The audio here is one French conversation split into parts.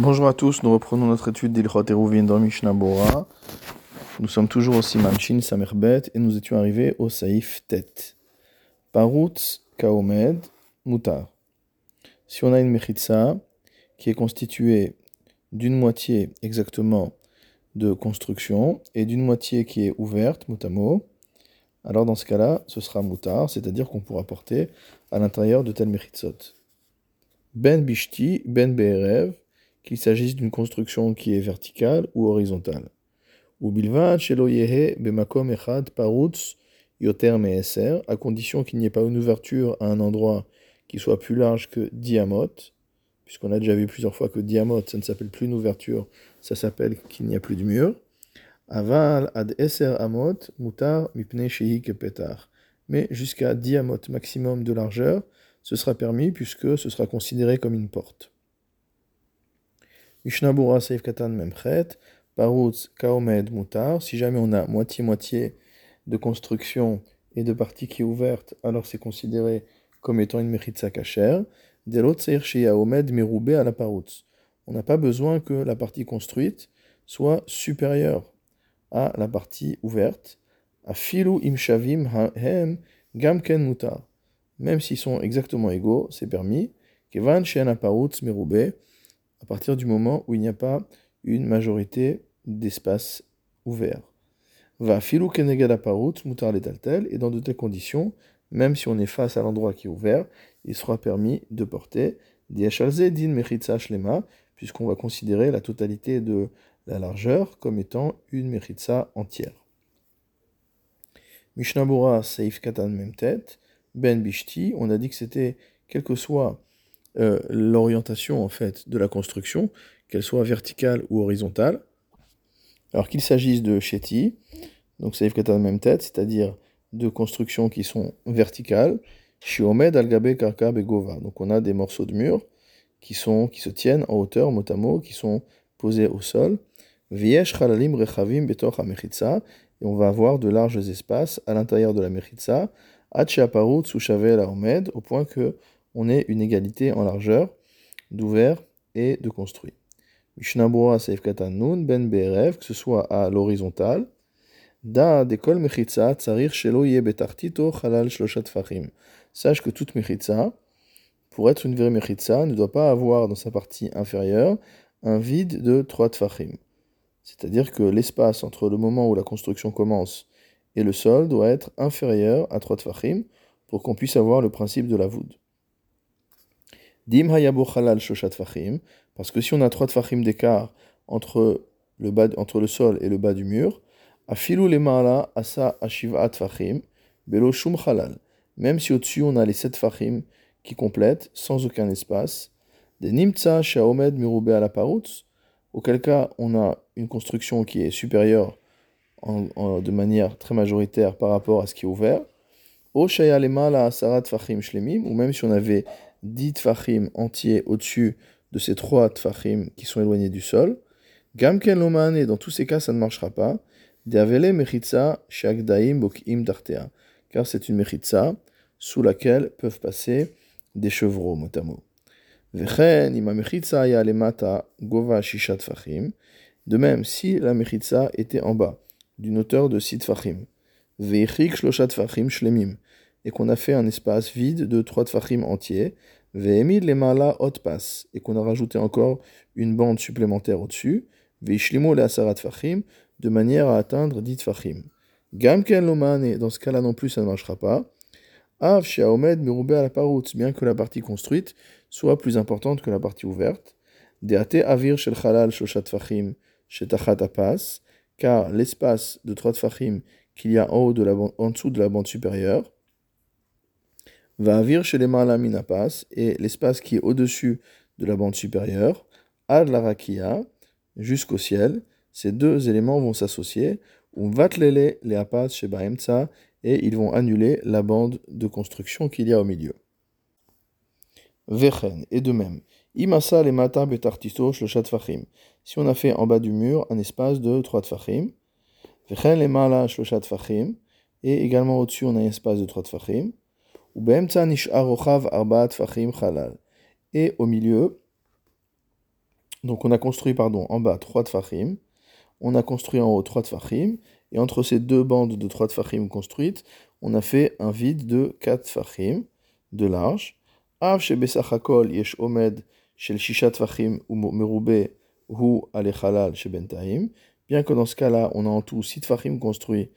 Bonjour à tous, nous reprenons notre étude d'Ilchot Eruvin dans Mishnah Bora. Nous sommes toujours au Siman Shin Samerbet et nous étions arrivés au Saïf Tet. Parutz Kaomed Mutar. Si on a une mechitsa qui est constituée d'une moitié exactement de construction et d'une moitié qui est ouverte, mutamo, alors dans ce cas-là, ce sera mutar, c'est-à-dire qu'on pourra porter à l'intérieur de telle mechitsot. Ben bishti, ben be'erev, qu'il s'agisse d'une construction qui est verticale ou horizontale. À condition qu'il n'y ait pas une ouverture à un endroit qui soit plus large que diamot, puisqu'on a déjà vu plusieurs fois que diamot, ça ne s'appelle plus une ouverture, ça s'appelle qu'il n'y a plus de mur. Aval ad eser amot mutar mipne kepetar. Mais jusqu'à diamot maximum de largeur, ce sera permis puisque ce sera considéré comme une porte. Mishnabura Seif Katan Memchet, Parutz Kaomed Mutar. Si jamais on a moitié-moitié de construction et de partie qui est ouverte, alors c'est considéré comme étant une Mechitza Kacher. Delot Seir Omed Meroubé à la Parutz. On n'a pas besoin que la partie construite soit supérieure à la partie ouverte. Afilu Imshavim Hem Gamken Mutar même s'ils sont exactement égaux, c'est permis. Kevan Parutz Merube, partir du moment où il n'y a pas une majorité d'espace ouvert. Va filou mutar et dans de telles conditions, même si on est face à l'endroit qui est ouvert, il sera permis de porter din mechitza shlema, puisqu'on va considérer la totalité de la largeur comme étant une mechitza entière. Mishnabura seif katan même tête. Ben Bishti, on a dit que c'était, quelle que soit euh, l'orientation en fait de la construction, qu'elle soit verticale ou horizontale, alors qu'il s'agisse de Sheti, donc Saif Katan même tête, c'est-à-dire de constructions qui sont verticales, Shiomed Algabe Karka Begova. Donc on a des morceaux de mur qui, sont, qui se tiennent en hauteur, mot qui sont posés au sol. Viesh Chalalim Rechavim Betoch et on va avoir de larges espaces à l'intérieur de la Mechitza, au point que on ait une égalité en largeur d'ouvert et de construit. Mishnabura Seif Nun Ben Berev, que ce soit à l'horizontale, Da Dekol Mechitza Tsarir Shelo Ye Betartito Halal Shloshat Fachim. Sache que toute Mechitza, pour être une vraie Mechitza, ne doit pas avoir dans sa partie inférieure un vide de 3 Tfachim. C'est-à-dire que l'espace entre le moment où la construction commence et le sol doit être inférieur à 3 tfachim pour qu'on puisse avoir le principe de la voûte. Dim hayabo shoshat tfachim, parce que si on a 3 tfachim d'écart entre le, bas, entre le sol et le bas du mur, afilu le ma'ala asa ashiva tfachim, belo shum halal. Même si au-dessus on a les 7 tfachim qui complètent sans aucun espace, des nimtsa shaomed mirube ala parutz, auquel cas on a une construction qui est supérieure de manière très majoritaire par rapport à ce qui est ouvert. Ou même si on avait 10 tfachim entiers au-dessus de ces 3 tfachim qui sont éloignés du sol. Gamken loman, et dans tous ces cas, ça ne marchera pas. Car c'est une mechitza sous laquelle peuvent passer des chevreaux, mot De même, si la mechitza était en bas, d'une hauteur de 6 tfachim. Veichik shloshat tfachim shlemim. Et qu'on a fait un espace vide de 3 tfachim entiers. Ve'emid lemala hot pass. Et qu'on a rajouté encore une bande supplémentaire au-dessus. Veishlimo asarat tfachim. De manière à atteindre 10 tfachim. Gamken loman. Et dans ce cas-là non plus, ça ne marchera pas. Av sheaomed merube à la parut. Bien que la partie construite soit plus importante que la partie ouverte. Deate avir shel chalal shloshat tfachim. Shetachat apas car l'espace de 3 tfachim qu'il y a la en dessous de la bande supérieure va avir chez les minapas et l'espace qui est au-dessus de la bande supérieure, ad la rakia, jusqu'au ciel, ces deux éléments vont s'associer, on va les apas chez Baemtsa, et ils vont annuler la bande de construction qu'il y a au milieu. Vechen, et de même, Imasa le mata betartiso shloshat fachim. Si on a fait en bas du mur un espace de 3 tfachim, Vechen le mala shloshat fachim, et également au-dessus on a un espace de 3 tfachim, Et au milieu, Donc on a construit pardon, en bas 3 tfachim, on a construit en haut 3 tfachim, et entre ces deux bandes de 3 tfachim construites, on a fait un vide de 4 tfachim de large. Av shebesachakol yesh omed shel shisha tfachim ou merube hu alechalal shebentaim. Bien que dans ce cas-là, on a en tout 6 tfachim construits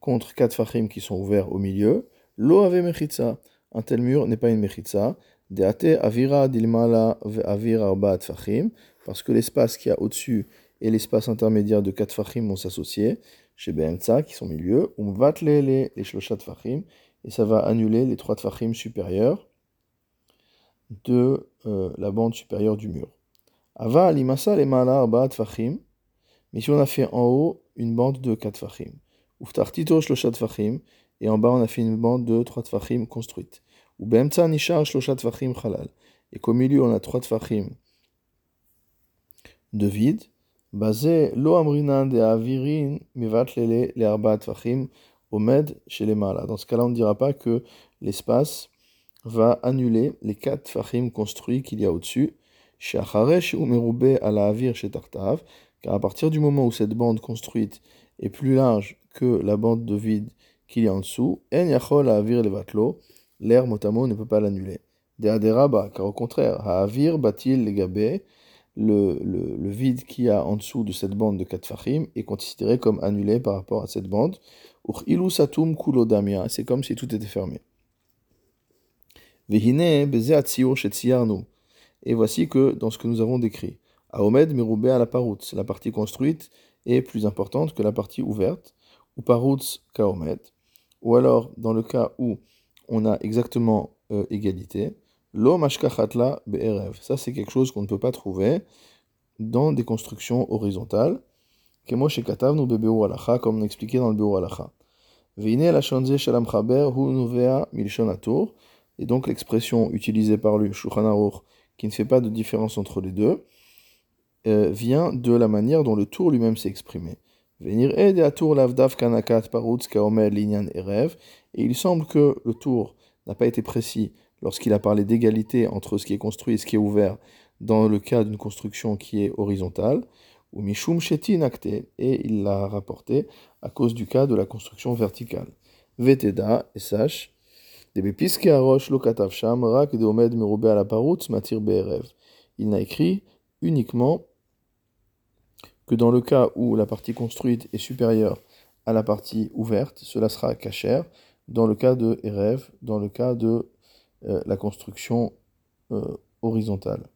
contre 4 tfachim qui sont ouverts au milieu. Lo ave mechitza. Un tel mur n'est pas une mechitza. Deate avira dilmala avir arba tfachim parce que l'espace qui a au-dessus et l'espace intermédiaire de 4 fachim vont s'associer, chez BMTSA, qui sont milieu, on va les shloshat fachim, et ça va annuler les 3 fachim supérieurs de la bande supérieure du mur. Ava alimasa les mala arba fachim, mais si on a fait en haut une bande de 4 fachim, uftar tito shloshat fachim, et en bas on a fait une bande de 3 fachim construite, ou BMTSA nishar shloshat fachim chalal, et qu'au milieu on a 3 fachim de vide, basé lo amrinan de avirin mivatlele les arba tvachim omed chez les malas. Dans ce cas-là, on ne dira pas que l'espace va annuler les quatre tfachim construits qu'il y a au-dessus. Chez Acharesh ou Meroube à la avir chez Tartav, car à partir du moment où cette bande construite est plus large que la bande de vide qu'il y a en dessous, en yachol avir le vatlo, l'air motamo ne peut pas l'annuler. De car au contraire, avir batil gabé, le, le, vide qu'il y a en dessous de cette bande de 4 fachim est considéré comme annulé par rapport à cette bande. C'est comme si tout était fermé. Et voici que dans ce que nous avons décrit, Aomed Meroubé à la la partie construite est plus importante que la partie ouverte, ou parout Kaomed, ou alors dans le cas où on a exactement euh, égalité, Lo mashkachatla be'erev. Ça, c'est quelque chose qu'on ne peut pas trouver dans des constructions horizontales. Kemo bebeur alacha, comme on expliqué dans le beur alacha. Veine la shanze shalam chaber hu nuvea. Et donc l'expression utilisée par le Shulchan qui ne fait pas de différence entre les deux, euh, vient de la manière dont le tour lui-même s'est exprimé. Et il semble que le tour n'a pas été précis lorsqu'il a parlé d'égalité entre ce qui est construit et ce qui est ouvert dans le cas d'une construction qui est horizontale, ou Mishum Shetin et il l'a rapporté à cause du cas de la construction verticale. Veteda, et sache, Il n'a écrit uniquement que dans le cas où la partie construite est supérieure à la partie ouverte, cela sera cachère, dans le cas de Erev, dans le cas de euh, la construction euh, horizontale.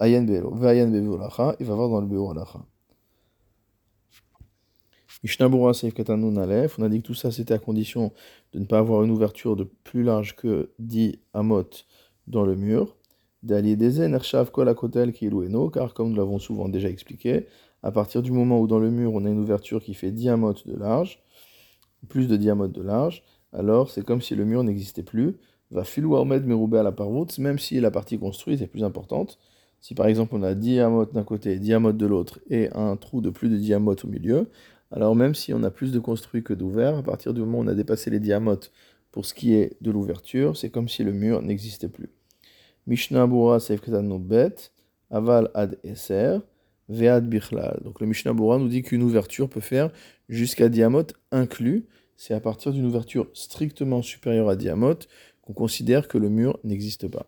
Ayen il va voir dans le. Mishnabura Seif Katanun Aleph, on a dit que tout ça c'était à condition de ne pas avoir une ouverture de plus large que 10 amot dans le mur. Akotel Kilueno, car comme nous l'avons souvent déjà expliqué, à partir du moment où dans le mur on a une ouverture qui fait 10 amot de large, plus de 10 amot de large, alors c'est comme si le mur n'existait plus va filou Ahmed Meroubé à la même si la partie construite est plus importante. Si par exemple on a 10 d'un côté et 10 de l'autre et un trou de plus de 10 au milieu, alors même si on a plus de construit que d'ouvert, à partir du moment où on a dépassé les diamotes pour ce qui est de l'ouverture, c'est comme si le mur n'existait plus. Mishnah Bura Bet, Aval Ad Eser, Vead Bichlal. Donc le Mishnah Bura nous dit qu'une ouverture peut faire jusqu'à diamot inclus. C'est à partir d'une ouverture strictement supérieure à diamot qu'on considère que le mur n'existe pas.